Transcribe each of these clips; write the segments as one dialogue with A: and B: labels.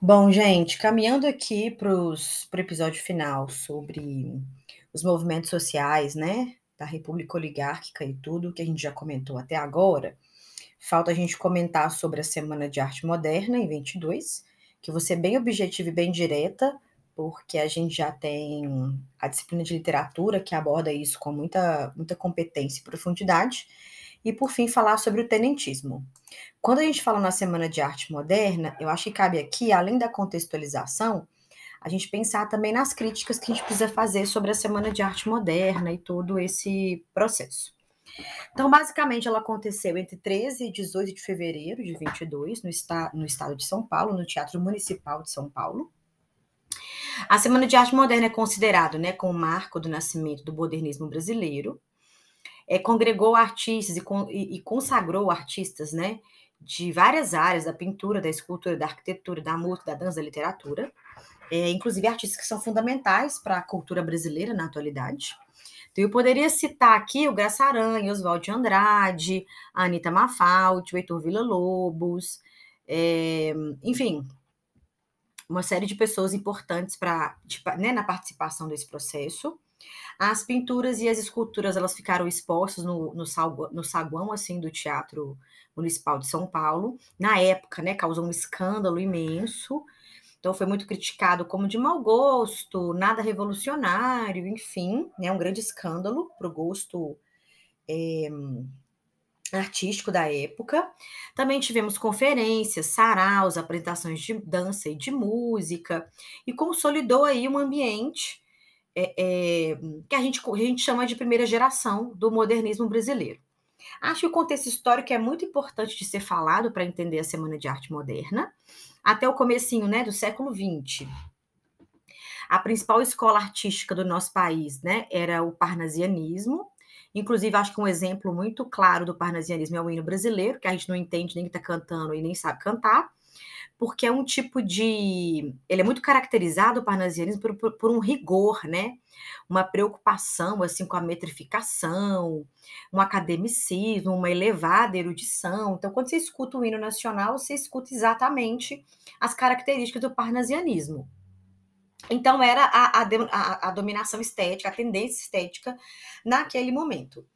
A: Bom, gente, caminhando aqui para o episódio final sobre os movimentos sociais, né, da República Oligárquica e tudo que a gente já comentou até agora, falta a gente comentar sobre a Semana de Arte Moderna em 22, que vou ser bem objetiva e bem direta, porque a gente já tem a disciplina de literatura que aborda isso com muita, muita competência e profundidade. E, por fim, falar sobre o tenentismo. Quando a gente fala na Semana de Arte Moderna, eu acho que cabe aqui, além da contextualização, a gente pensar também nas críticas que a gente precisa fazer sobre a Semana de Arte Moderna e todo esse processo. Então, basicamente, ela aconteceu entre 13 e 18 de fevereiro de 22, no, esta no estado de São Paulo, no Teatro Municipal de São Paulo. A Semana de Arte Moderna é considerado né, como marco do nascimento do modernismo brasileiro. É, congregou artistas e, e, e consagrou artistas né, de várias áreas, da pintura, da escultura, da arquitetura, da música, da dança, da literatura. É, inclusive artistas que são fundamentais para a cultura brasileira na atualidade. Então, eu poderia citar aqui o Graça Aranha, Oswald de Andrade, a Anitta Mafaldi, o Heitor Villa-Lobos, é, enfim, uma série de pessoas importantes para né, na participação desse processo. As pinturas e as esculturas elas ficaram expostas no, no, no saguão assim do Teatro Municipal de São Paulo. Na época, né, causou um escândalo imenso. Então foi muito criticado como de mau gosto, nada revolucionário, enfim, né, um grande escândalo para o gosto é, artístico da época. Também tivemos conferências, saraus, apresentações de dança e de música, e consolidou aí um ambiente é, é, que a gente, a gente chama de primeira geração do modernismo brasileiro. Acho que o contexto histórico é muito importante de ser falado para entender a Semana de Arte Moderna, até o comecinho né, do século XX. A principal escola artística do nosso país né, era o parnasianismo, Inclusive, acho que um exemplo muito claro do parnasianismo é o hino brasileiro, que a gente não entende nem que está cantando e nem sabe cantar, porque é um tipo de. Ele é muito caracterizado, o parnasianismo, por, por, por um rigor, né? Uma preocupação assim com a metrificação, um academicismo, uma elevada erudição. Então, quando você escuta o hino nacional, você escuta exatamente as características do parnasianismo. Então, era a, a, a, dominação estética, a tendência estética naquele momento.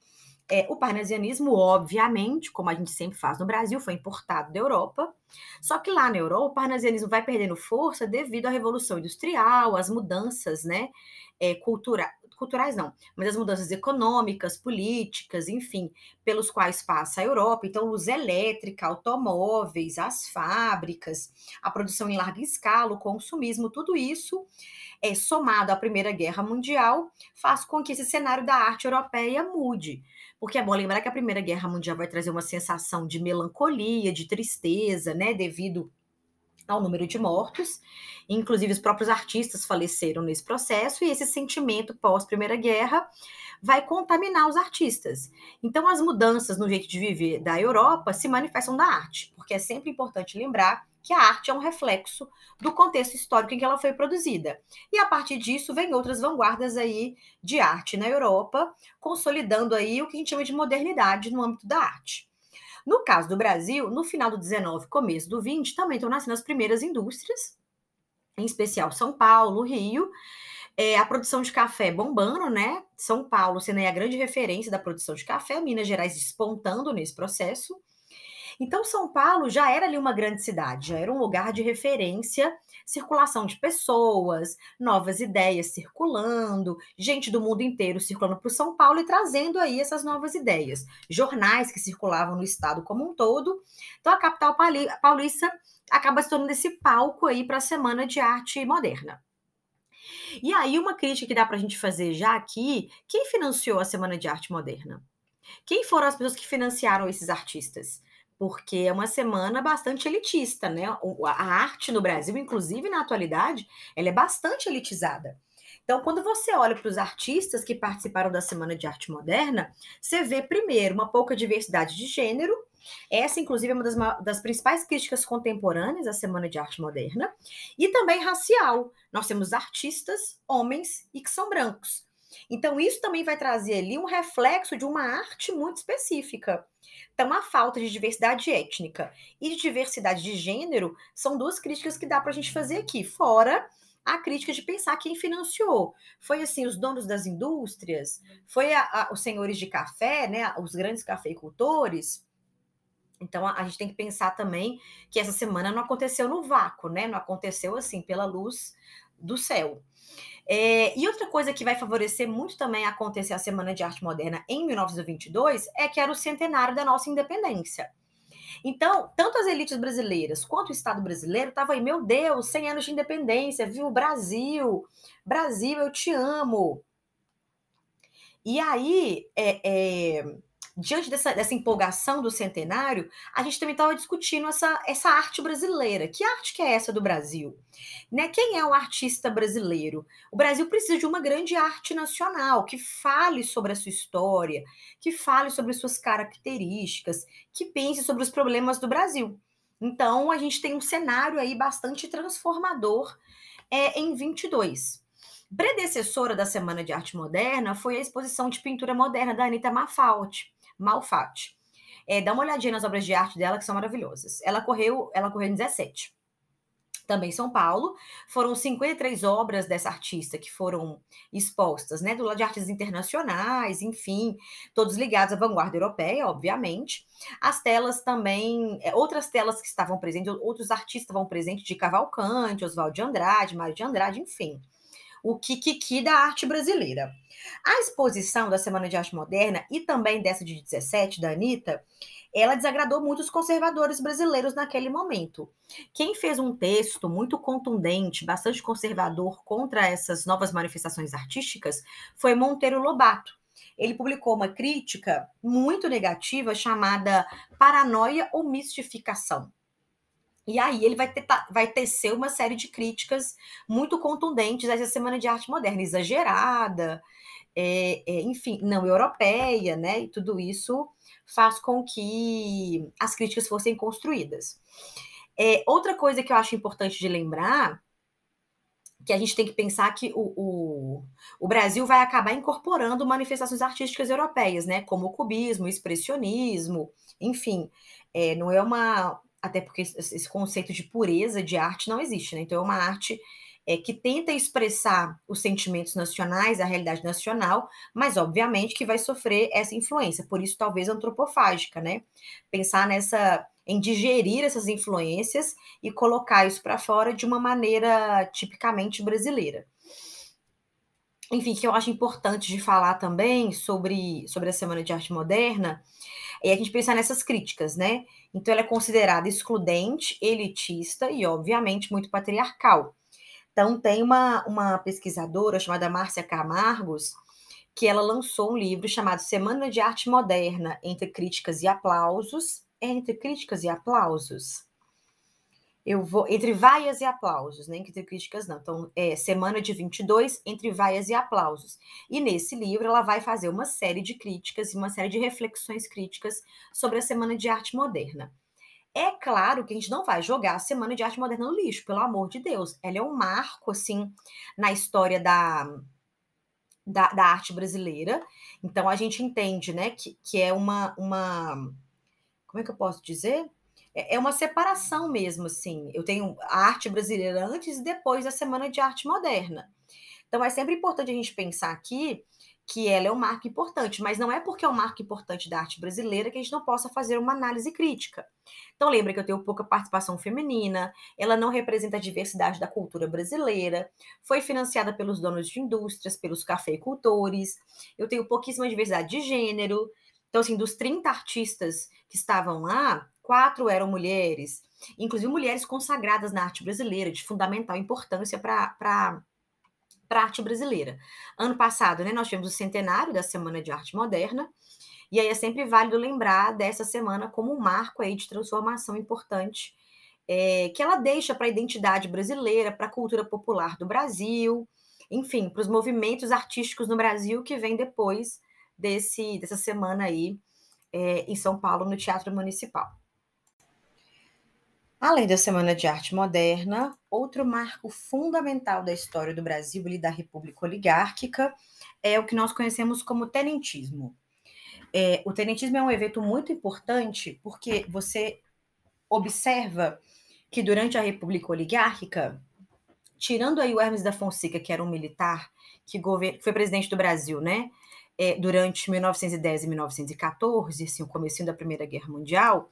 A: É, o parnasianismo, obviamente, como a gente sempre faz no Brasil, foi importado da Europa. Só que lá na Europa, o parnasianismo vai perdendo força devido à Revolução Industrial, às mudanças né, é, culturais culturais não, mas as mudanças econômicas, políticas, enfim, pelos quais passa a Europa. Então, luz elétrica, automóveis, as fábricas, a produção em larga escala, o consumismo, tudo isso é somado à Primeira Guerra Mundial, faz com que esse cenário da arte europeia mude. Porque é bom lembrar que a Primeira Guerra Mundial vai trazer uma sensação de melancolia, de tristeza, né, devido ao número de mortos. Inclusive, os próprios artistas faleceram nesse processo, e esse sentimento pós-Primeira Guerra vai contaminar os artistas. Então, as mudanças no jeito de viver da Europa se manifestam na arte, porque é sempre importante lembrar que a arte é um reflexo do contexto histórico em que ela foi produzida. E a partir disso vem outras vanguardas aí de arte na Europa, consolidando aí o que a gente chama de modernidade no âmbito da arte. No caso do Brasil, no final do 19, começo do 20, também estão nascendo as primeiras indústrias, em especial São Paulo, Rio, é, a produção de café bombando, né? São Paulo sendo a grande referência da produção de café, Minas Gerais despontando nesse processo. Então, São Paulo já era ali uma grande cidade, já era um lugar de referência, circulação de pessoas, novas ideias circulando, gente do mundo inteiro circulando para São Paulo e trazendo aí essas novas ideias. Jornais que circulavam no estado como um todo. Então, a capital paulista acaba se tornando esse palco aí para a Semana de Arte Moderna. E aí, uma crítica que dá para a gente fazer já aqui: quem financiou a Semana de Arte Moderna? Quem foram as pessoas que financiaram esses artistas? Porque é uma semana bastante elitista, né? A arte no Brasil, inclusive na atualidade, ela é bastante elitizada. Então, quando você olha para os artistas que participaram da Semana de Arte Moderna, você vê, primeiro, uma pouca diversidade de gênero. Essa, inclusive, é uma das, das principais críticas contemporâneas à Semana de Arte Moderna. E também racial. Nós temos artistas, homens e que são brancos. Então, isso também vai trazer ali um reflexo de uma arte muito específica. Então, a falta de diversidade étnica e de diversidade de gênero são duas críticas que dá para a gente fazer aqui, fora a crítica de pensar quem financiou. Foi assim, os donos das indústrias, foi a, a, os senhores de café, né, os grandes cafeicultores. Então a, a, gente tem que pensar também que essa semana não aconteceu no vácuo, né? Não aconteceu assim pela luz do céu. É, e outra coisa que vai favorecer muito também acontecer a Semana de Arte Moderna em 1922 é que era o centenário da nossa independência. Então, tanto as elites brasileiras quanto o Estado brasileiro estavam aí, meu Deus, 100 anos de independência, viu Brasil, Brasil, eu te amo. E aí, é, é, diante dessa, dessa empolgação do centenário, a gente também estava discutindo essa, essa arte brasileira. Que arte que é essa do Brasil? Né? Quem é o artista brasileiro? O Brasil precisa de uma grande arte nacional que fale sobre a sua história, que fale sobre suas características, que pense sobre os problemas do Brasil. Então, a gente tem um cenário aí bastante transformador é, em 22. Predecessora da Semana de Arte Moderna foi a exposição de pintura moderna da Anita Mafaldi. Malfatti. É, dá uma olhadinha nas obras de arte dela, que são maravilhosas. Ela correu, ela correu em 17. Também em São Paulo, foram 53 obras dessa artista que foram expostas, né, do lado de artes internacionais, enfim, todos ligados à vanguarda europeia, obviamente. As telas também, é, outras telas que estavam presentes, outros artistas estavam presentes de Cavalcante, Oswaldo de Andrade, Mário de Andrade, enfim o Kikiki da arte brasileira. A exposição da Semana de Arte Moderna e também dessa de 17, da Anitta, ela desagradou muito os conservadores brasileiros naquele momento. Quem fez um texto muito contundente, bastante conservador contra essas novas manifestações artísticas foi Monteiro Lobato. Ele publicou uma crítica muito negativa chamada Paranoia ou Mistificação. E aí ele vai, ter, vai tecer uma série de críticas muito contundentes a essa Semana de Arte Moderna, exagerada, é, é, enfim, não europeia, né? E tudo isso faz com que as críticas fossem construídas. É, outra coisa que eu acho importante de lembrar que a gente tem que pensar que o, o, o, Brasil vai acabar incorporando manifestações artísticas europeias, né? Como o cubismo, o expressionismo, enfim, é, não é uma, até porque esse conceito de pureza de arte não existe, né? Então é uma arte é, que tenta expressar os sentimentos nacionais, a realidade nacional, mas obviamente que vai sofrer essa influência, por isso talvez antropofágica, né? Pensar nessa em digerir essas influências e colocar isso para fora de uma maneira tipicamente brasileira. Enfim, que eu acho importante de falar também sobre, sobre a Semana de Arte Moderna é a gente pensar nessas críticas, né? Então, ela é considerada excludente, elitista e, obviamente, muito patriarcal. Então, tem uma, uma pesquisadora chamada Márcia Camargos, que ela lançou um livro chamado Semana de Arte Moderna, entre críticas e aplausos. Entre críticas e aplausos eu vou entre vaias e aplausos, nem né? entre críticas não. Então, é semana de 22 entre vaias e aplausos. E nesse livro ela vai fazer uma série de críticas e uma série de reflexões críticas sobre a Semana de Arte Moderna. É claro que a gente não vai jogar a Semana de Arte Moderna no lixo, pelo amor de Deus. Ela é um marco assim na história da da, da arte brasileira. Então a gente entende, né, que, que é uma uma como é que eu posso dizer? É, é uma separação mesmo, assim. Eu tenho a arte brasileira antes e depois da Semana de Arte Moderna. Então, é sempre importante a gente pensar aqui que ela é um marco importante, mas não é porque é um marco importante da arte brasileira que a gente não possa fazer uma análise crítica. Então, lembra que eu tenho pouca participação feminina, ela não representa a diversidade da cultura brasileira, foi financiada pelos donos de indústrias, pelos cafeicultores, eu tenho pouquíssima diversidade de gênero. Então, assim, dos 30 artistas que estavam lá, quatro eram mulheres, inclusive mulheres consagradas na arte brasileira, de fundamental importância para a arte brasileira. Ano passado, né, nós tivemos o centenário da Semana de Arte Moderna, e aí é sempre válido lembrar dessa semana como um marco aí de transformação importante é, que ela deixa para a identidade brasileira, para a cultura popular do Brasil, enfim, para os movimentos artísticos no Brasil que vem depois desse, dessa semana aí é, em São Paulo, no Teatro Municipal. Além da Semana de Arte Moderna, outro marco fundamental da história do Brasil e da República Oligárquica é o que nós conhecemos como tenentismo. É, o tenentismo é um evento muito importante porque você observa que durante a República Oligárquica, tirando aí o Hermes da Fonseca, que era um militar que foi presidente do Brasil, né? É, durante 1910 e 1914, assim, o começo da Primeira Guerra Mundial,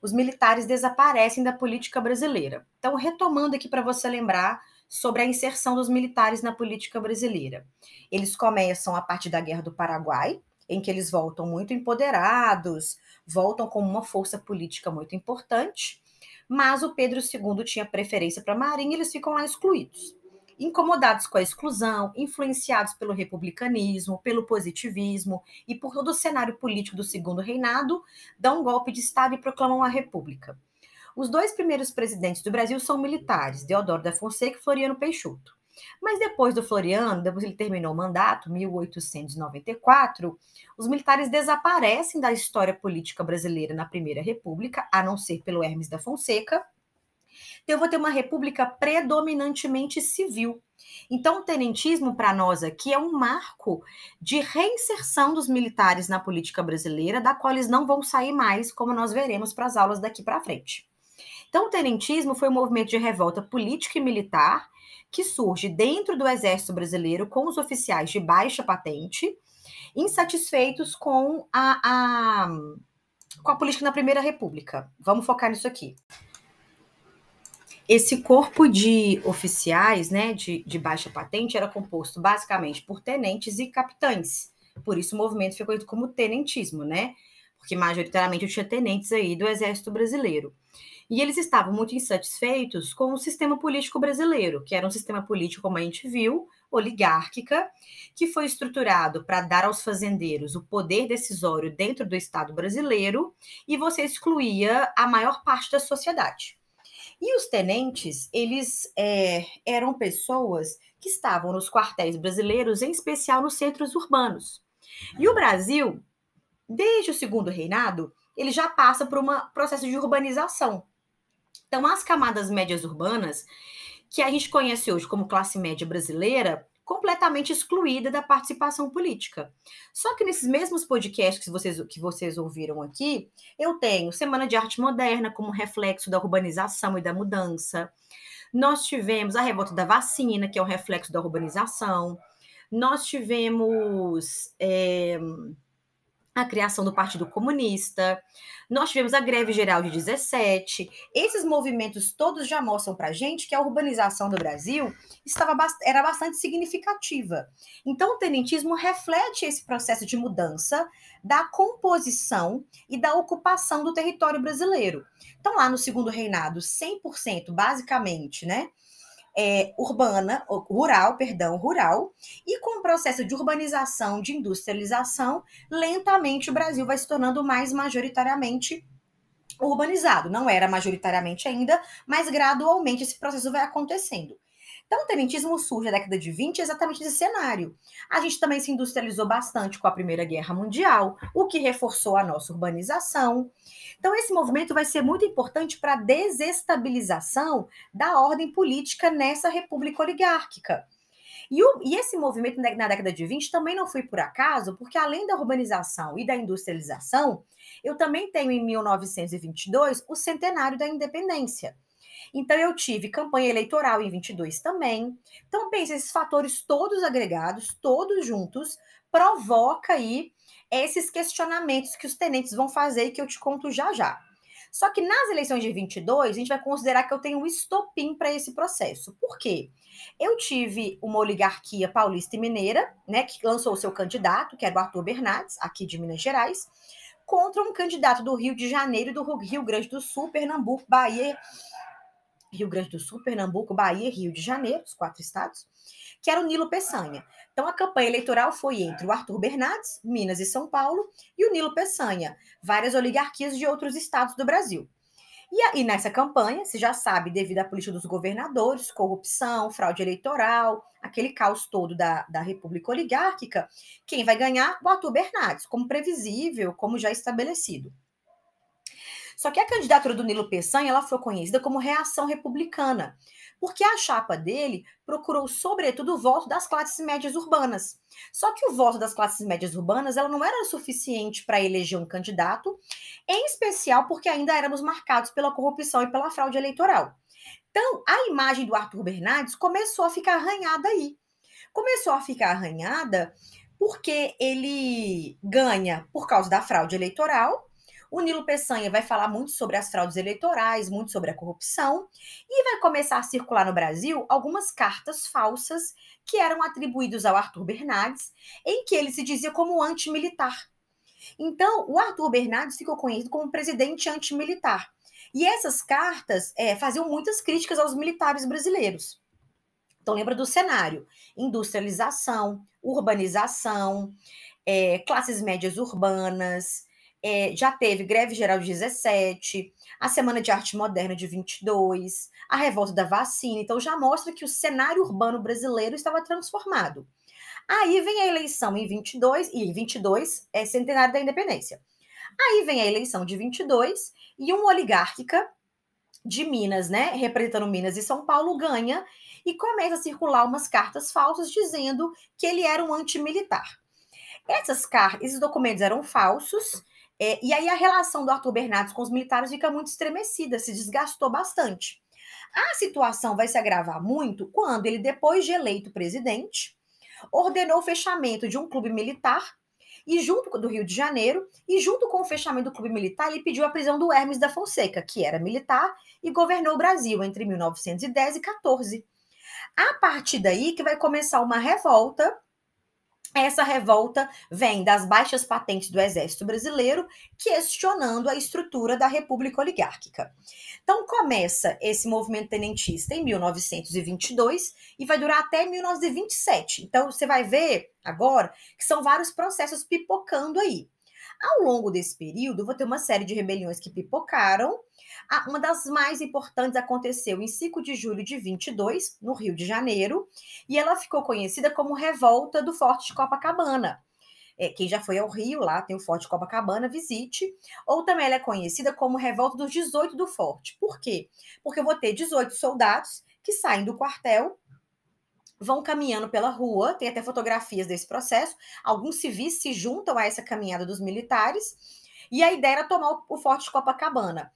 A: os militares desaparecem da política brasileira. Então, retomando aqui para você lembrar sobre a inserção dos militares na política brasileira. Eles começam a partir da Guerra do Paraguai, em que eles voltam muito empoderados, voltam com uma força política muito importante, mas o Pedro II tinha preferência para a Marinha e eles ficam lá excluídos. Incomodados com a exclusão, influenciados pelo republicanismo, pelo positivismo e por todo o cenário político do segundo reinado, dão um golpe de Estado e proclamam a República. Os dois primeiros presidentes do Brasil são militares, Deodoro da Fonseca e Floriano Peixoto. Mas depois do Floriano, depois ele terminou o mandato, 1894, os militares desaparecem da história política brasileira na Primeira República, a não ser pelo Hermes da Fonseca. Então, eu vou ter uma república predominantemente civil. Então, o tenentismo, para nós aqui, é um marco de reinserção dos militares na política brasileira, da qual eles não vão sair mais, como nós veremos para as aulas daqui para frente. Então, o tenentismo foi um movimento de revolta política e militar que surge dentro do Exército Brasileiro com os oficiais de baixa patente, insatisfeitos com a, a, com a política na Primeira República. Vamos focar nisso aqui. Esse corpo de oficiais né, de, de baixa patente era composto basicamente por tenentes e capitães. Por isso o movimento ficou conhecido como tenentismo, né? Porque majoritariamente tinha tenentes aí do Exército Brasileiro. E eles estavam muito insatisfeitos com o sistema político brasileiro, que era um sistema político, como a gente viu, oligárquica, que foi estruturado para dar aos fazendeiros o poder decisório dentro do Estado brasileiro e você excluía a maior parte da sociedade. E os tenentes, eles é, eram pessoas que estavam nos quartéis brasileiros, em especial nos centros urbanos. E o Brasil, desde o segundo reinado, ele já passa por um processo de urbanização. Então, as camadas médias urbanas, que a gente conhece hoje como classe média brasileira, completamente excluída da participação política. Só que nesses mesmos podcasts que vocês, que vocês ouviram aqui, eu tenho Semana de Arte Moderna como reflexo da urbanização e da mudança. Nós tivemos a revolta da vacina, que é o reflexo da urbanização. Nós tivemos. É a criação do Partido Comunista, nós tivemos a greve geral de 17. Esses movimentos todos já mostram para a gente que a urbanização do Brasil estava, era bastante significativa. Então, o tenentismo reflete esse processo de mudança da composição e da ocupação do território brasileiro. Então, lá no segundo reinado, 100% basicamente, né? É, urbana, rural, perdão, rural, e com o processo de urbanização, de industrialização, lentamente o Brasil vai se tornando mais majoritariamente urbanizado. Não era majoritariamente ainda, mas gradualmente esse processo vai acontecendo. Então, o tenentismo surge na década de 20 exatamente nesse cenário. A gente também se industrializou bastante com a Primeira Guerra Mundial, o que reforçou a nossa urbanização. Então, esse movimento vai ser muito importante para a desestabilização da ordem política nessa república oligárquica. E, o, e, esse movimento na década de 20 também não foi por acaso, porque além da urbanização e da industrialização, eu também tenho em 1922 o centenário da independência. Então, eu tive campanha eleitoral em 22 também. Então, pense, esses fatores todos agregados, todos juntos, provoca aí esses questionamentos que os tenentes vão fazer e que eu te conto já já. Só que nas eleições de 22, a gente vai considerar que eu tenho um estopim para esse processo. Por quê? Eu tive uma oligarquia paulista e mineira, né, que lançou o seu candidato, que era o Arthur Bernardes, aqui de Minas Gerais, contra um candidato do Rio de Janeiro, do Rio Grande do Sul, Pernambuco, Bahia Rio Grande do Sul, Pernambuco, Bahia Rio de Janeiro, os quatro estados, que era o Nilo Peçanha. Então, a campanha eleitoral foi entre o Arthur Bernardes, Minas e São Paulo, e o Nilo Peçanha, várias oligarquias de outros estados do Brasil. E aí, nessa campanha, se já sabe, devido à política dos governadores, corrupção, fraude eleitoral, aquele caos todo da, da República Oligárquica, quem vai ganhar? O Arthur Bernardes, como previsível, como já estabelecido. Só que a candidatura do Nilo Peçanha ela foi conhecida como reação republicana, porque a chapa dele procurou, sobretudo, o voto das classes médias urbanas. Só que o voto das classes médias urbanas ela não era suficiente para eleger um candidato, em especial porque ainda éramos marcados pela corrupção e pela fraude eleitoral. Então, a imagem do Arthur Bernardes começou a ficar arranhada aí. Começou a ficar arranhada porque ele ganha por causa da fraude eleitoral o Nilo Peçanha vai falar muito sobre as fraudes eleitorais, muito sobre a corrupção, e vai começar a circular no Brasil algumas cartas falsas que eram atribuídas ao Arthur Bernardes, em que ele se dizia como antimilitar. Então, o Arthur Bernardes ficou conhecido como presidente antimilitar. E essas cartas é, faziam muitas críticas aos militares brasileiros. Então, lembra do cenário: industrialização, urbanização, é, classes médias urbanas, é, já teve greve geral de 17, a Semana de Arte Moderna de 22, a revolta da vacina. Então já mostra que o cenário urbano brasileiro estava transformado. Aí vem a eleição em 22, e 22 é centenário da independência. Aí vem a eleição de 22 e uma oligárquica de Minas, né, representando Minas e São Paulo, ganha e começa a circular umas cartas falsas dizendo que ele era um antimilitar. Essas cartas, esses documentos eram falsos é, e aí a relação do Arthur Bernardes com os militares fica muito estremecida, se desgastou bastante. A situação vai se agravar muito quando ele, depois de eleito presidente, ordenou o fechamento de um clube militar e junto do Rio de Janeiro, e junto com o fechamento do clube militar, ele pediu a prisão do Hermes da Fonseca, que era militar e governou o Brasil entre 1910 e 14. A partir daí que vai começar uma revolta essa revolta vem das baixas patentes do exército brasileiro, questionando a estrutura da república oligárquica. Então começa esse movimento tenentista em 1922 e vai durar até 1927. Então você vai ver agora que são vários processos pipocando aí. Ao longo desse período, vou ter uma série de rebeliões que pipocaram. Uma das mais importantes aconteceu em 5 de julho de 22, no Rio de Janeiro, e ela ficou conhecida como Revolta do Forte de Copacabana. É, quem já foi ao Rio, lá tem o Forte de Copacabana, visite. Ou também ela é conhecida como Revolta dos 18 do Forte. Por quê? Porque eu vou ter 18 soldados que saem do quartel vão caminhando pela rua, tem até fotografias desse processo. Alguns civis se juntam a essa caminhada dos militares, e a ideia era tomar o, Forte de Copacabana.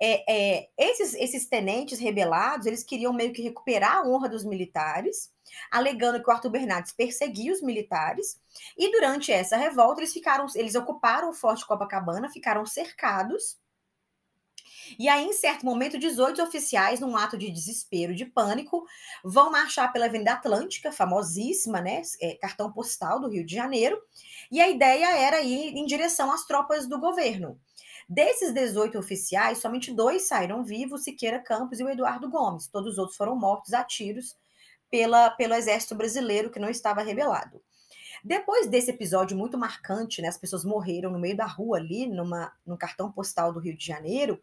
A: É, é, esses, esses tenentes rebelados, eles queriam meio que recuperar a honra dos militares, alegando que o Arthur Bernardes perseguia os militares, e durante essa revolta eles ficaram, eles ocuparam o Forte de Copacabana, ficaram cercados, e aí, em certo momento, 18 oficiais, num ato de desespero, de pânico, vão marchar pela Avenida Atlântica, famosíssima, né? É, cartão postal do Rio de Janeiro. E a ideia era ir em direção às tropas do governo. Desses 18 oficiais, somente dois saíram vivos, Siqueira Campos e o Eduardo Gomes. Todos os outros foram mortos a tiros pela, pelo exército brasileiro, que não estava rebelado. Depois desse episódio muito marcante, né, as pessoas morreram no meio da rua ali, numa, no cartão postal do Rio de Janeiro,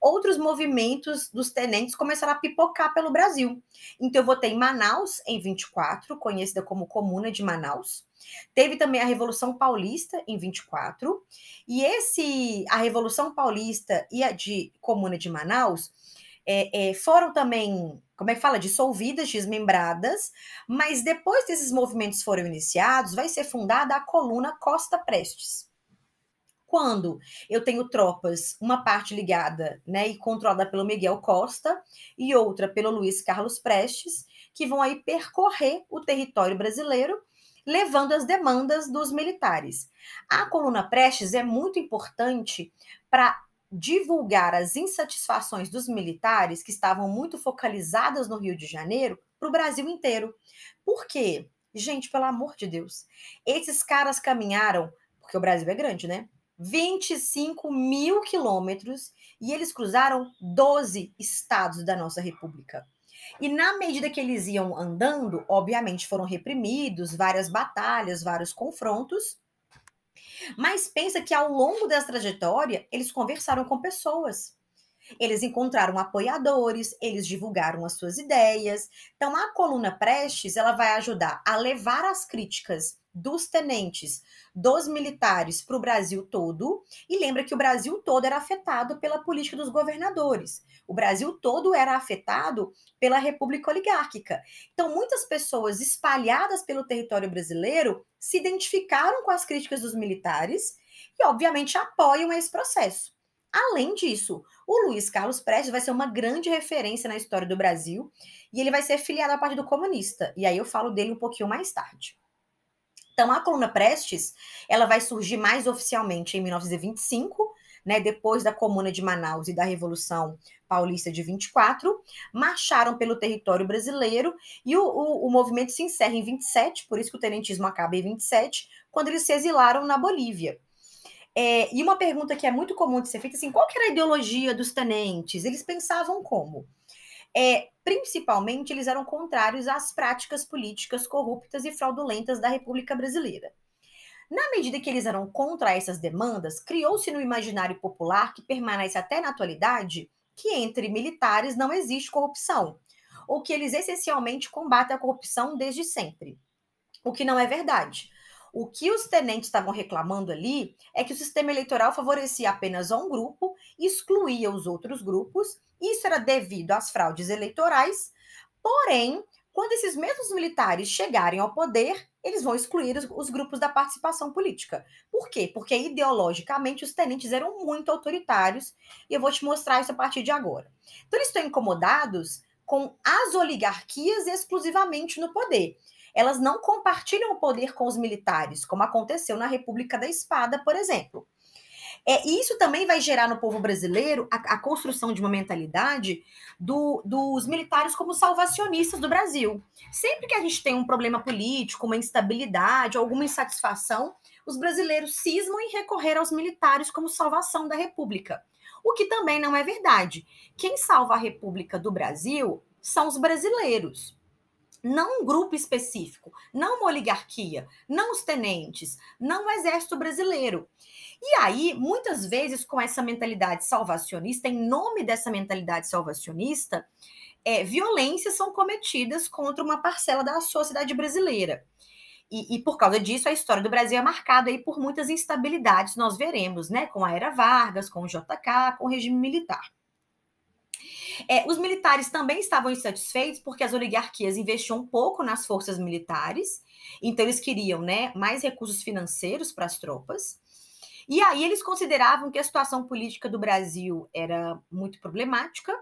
A: outros movimentos dos tenentes começaram a pipocar pelo Brasil. Então, eu votei em Manaus, em 24, conhecida como Comuna de Manaus. Teve também a Revolução Paulista, em 24. E esse, a Revolução Paulista e a de Comuna de Manaus é, é, foram também, como é que fala, dissolvidas, desmembradas, mas depois desses movimentos foram iniciados, vai ser fundada a coluna Costa Prestes. Quando eu tenho tropas, uma parte ligada né, e controlada pelo Miguel Costa e outra pelo Luiz Carlos Prestes, que vão aí percorrer o território brasileiro levando as demandas dos militares. A coluna Prestes é muito importante para divulgar as insatisfações dos militares que estavam muito focalizadas no Rio de Janeiro para o Brasil inteiro. Por quê? Gente, pelo amor de Deus, esses caras caminharam, porque o Brasil é grande, né? 25 mil quilômetros e eles cruzaram 12 estados da nossa República. E na medida que eles iam andando, obviamente foram reprimidos, várias batalhas, vários confrontos, mas pensa que ao longo dessa trajetória, eles conversaram com pessoas. Eles encontraram apoiadores, eles divulgaram as suas ideias. Então, a coluna Prestes, ela vai ajudar a levar as críticas dos tenentes, dos militares para o Brasil todo, e lembra que o Brasil todo era afetado pela política dos governadores. O Brasil todo era afetado pela República Oligárquica. Então, muitas pessoas espalhadas pelo território brasileiro se identificaram com as críticas dos militares e, obviamente, apoiam esse processo. Além disso, o Luiz Carlos Prestes vai ser uma grande referência na história do Brasil e ele vai ser filiado ao Partido Comunista. E aí eu falo dele um pouquinho mais tarde. Então, a coluna Prestes, ela vai surgir mais oficialmente em 1925, né, depois da Comuna de Manaus e da Revolução Paulista de 24, marcharam pelo território brasileiro e o, o, o, movimento se encerra em 27, por isso que o tenentismo acaba em 27, quando eles se exilaram na Bolívia. É, e uma pergunta que é muito comum de ser feita, assim, qual era a ideologia dos tenentes? Eles pensavam como? É, principalmente, eles eram contrários às práticas políticas corruptas e fraudulentas da República Brasileira. Na medida que eles eram contra essas demandas, criou-se no imaginário popular, que permanece até na atualidade, que entre militares não existe corrupção, ou que eles essencialmente combatem a corrupção desde sempre. O que não é verdade. O que os tenentes estavam reclamando ali é que o sistema eleitoral favorecia apenas um grupo, excluía os outros grupos. Isso era devido às fraudes eleitorais. Porém, quando esses mesmos militares chegarem ao poder, eles vão excluir os, os, grupos da participação política. Por quê? Porque ideologicamente os tenentes eram muito autoritários, e eu vou te mostrar isso a partir de agora. Então, eles estão incomodados com as oligarquias exclusivamente no poder elas não compartilham o poder com os militares, como aconteceu na República da Espada, por exemplo. É, isso também vai gerar no povo brasileiro a, a construção de uma mentalidade do, dos militares como salvacionistas do Brasil. Sempre que a gente tem um problema político, uma instabilidade, alguma insatisfação, os brasileiros cismam em recorrer aos militares como salvação da República. O que também não é verdade. Quem salva a República do Brasil são os brasileiros não um grupo específico, não uma oligarquia, não os tenentes, não o exército brasileiro. E aí, muitas vezes, com essa mentalidade salvacionista, em nome dessa mentalidade salvacionista, é, violências são cometidas contra uma parcela da sociedade brasileira. E, e, por causa disso, a história do Brasil é marcada aí por muitas instabilidades, nós veremos, né? Com a Era Vargas, com o JK, com o regime militar. É, os militares também estavam insatisfeitos porque as oligarquias investiam um pouco nas forças militares, então eles queriam né, mais recursos financeiros para as tropas. E aí eles consideravam que a situação política do Brasil era muito problemática,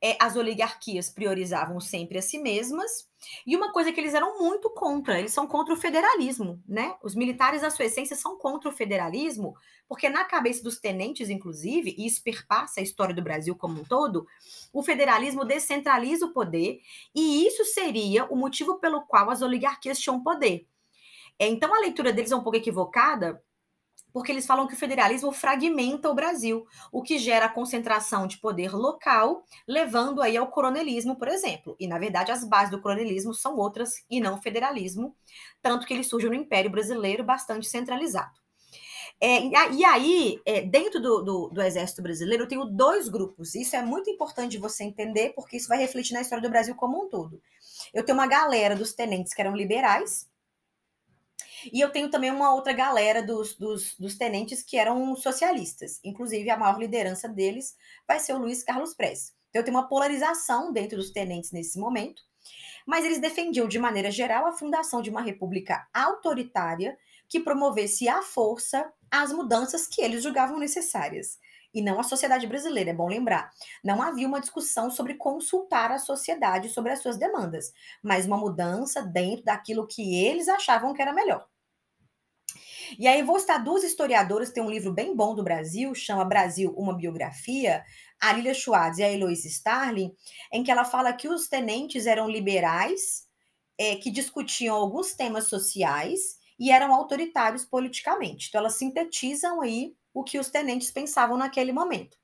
A: é, as oligarquias priorizavam sempre a si mesmas, e uma coisa que eles eram muito contra, eles são contra o federalismo, né? Os militares, na sua essência, são contra o federalismo, porque na cabeça dos tenentes, inclusive, e isso perpassa a história do Brasil como um todo, o federalismo descentraliza o poder, e isso seria o motivo pelo qual as oligarquias tinham poder. É, então, a leitura deles é um pouco equivocada, porque eles falam que o federalismo fragmenta o Brasil, o que gera a concentração de poder local, levando aí ao coronelismo, por exemplo. E, na verdade, as bases do coronelismo são outras e não o federalismo, tanto que ele surge no Império Brasileiro bastante centralizado. É, e aí, é, dentro do, do, do, Exército Brasileiro, eu tenho dois grupos. Isso é muito importante você entender, porque isso vai refletir na história do Brasil como um todo. Eu tenho uma galera dos tenentes que eram liberais, e eu tenho também uma outra galera dos, dos, dos, tenentes que eram socialistas. Inclusive, a maior liderança deles vai ser o Luiz Carlos Prestes. Então, tenho uma polarização dentro dos tenentes nesse momento. Mas eles defendiam, de maneira geral, a fundação de uma república autoritária que promovesse à força as mudanças que eles julgavam necessárias. E não a sociedade brasileira, é bom lembrar. Não havia uma discussão sobre consultar a sociedade sobre as suas demandas, mas uma mudança dentro daquilo que eles achavam que era melhor. E aí vou citar duas historiadoras, tem um livro bem bom do Brasil, chama Brasil, uma biografia, a Lilia Schwartz e a Eloise Starling, em que ela fala que os tenentes eram liberais, é, que discutiam alguns temas sociais e eram autoritários politicamente. Então elas sintetizam aí o que os tenentes pensavam naquele momento.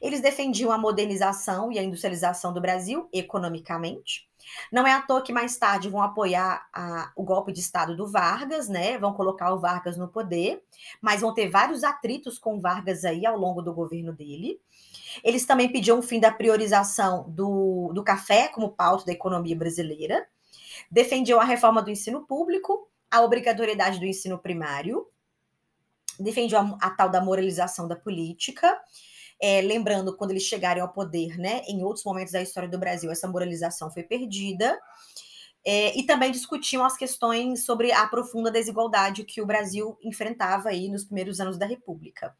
A: Eles defendiam a modernização e a industrialização do Brasil economicamente, não é à toa que mais tarde vão apoiar a, o golpe de Estado do Vargas, né? Vão colocar o Vargas no poder, mas vão ter vários atritos com Vargas aí ao longo do governo dele. Eles também pediam o fim da priorização do, do café como pauta da economia brasileira. Defendiam a reforma do ensino público, a obrigatoriedade do ensino primário, defendiam a, a tal da moralização da política, é, lembrando quando eles chegarem ao poder, né, em outros momentos da história do Brasil, essa moralização foi perdida. É, e também discutiam as questões sobre a profunda desigualdade que o Brasil enfrentava aí nos primeiros anos da República.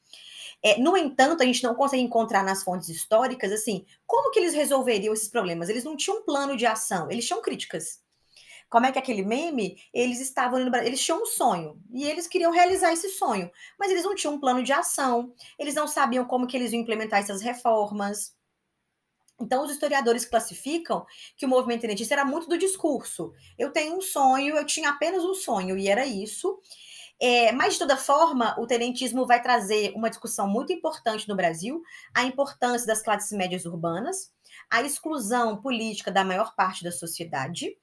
A: É, no entanto, a gente não consegue encontrar nas fontes históricas, assim, como que eles resolveriam esses problemas? Eles não tinham um plano de ação, eles tinham críticas. Como é que aquele meme, eles estavam no Brasil, eles tinham um sonho e eles queriam realizar esse sonho, mas eles não tinham um plano de ação, eles não sabiam como que eles iam implementar essas reformas. Então, os historiadores classificam que o movimento tenentista era muito do discurso. Eu tenho um sonho, eu tinha apenas um sonho, e era isso. É, mas, de toda forma, o tenentismo vai trazer uma discussão muito importante no Brasil, a importância das classes médias urbanas, a exclusão política da maior parte da sociedade.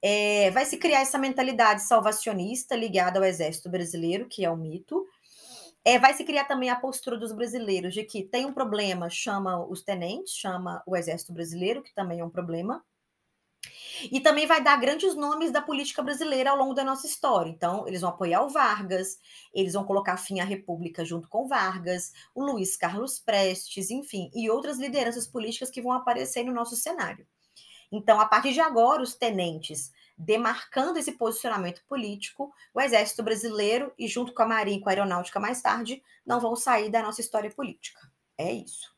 A: É, vai se criar essa mentalidade salvacionista ligada ao exército brasileiro, que é o mito, é, vai se criar também a postura dos brasileiros de que tem um problema, chama os tenentes, chama o Exército Brasileiro, que também é um problema. E também vai dar grandes nomes da política brasileira ao longo da nossa história. Então, eles vão apoiar o Vargas, eles vão colocar fim à República junto com Vargas, o Luiz Carlos Prestes, enfim, e outras lideranças políticas que vão aparecer no nosso cenário. Então, a partir de agora, os tenentes demarcando esse posicionamento político, o Exército Brasileiro e junto com a Marinha e com a Aeronáutica mais tarde não vão sair da nossa história política. É isso.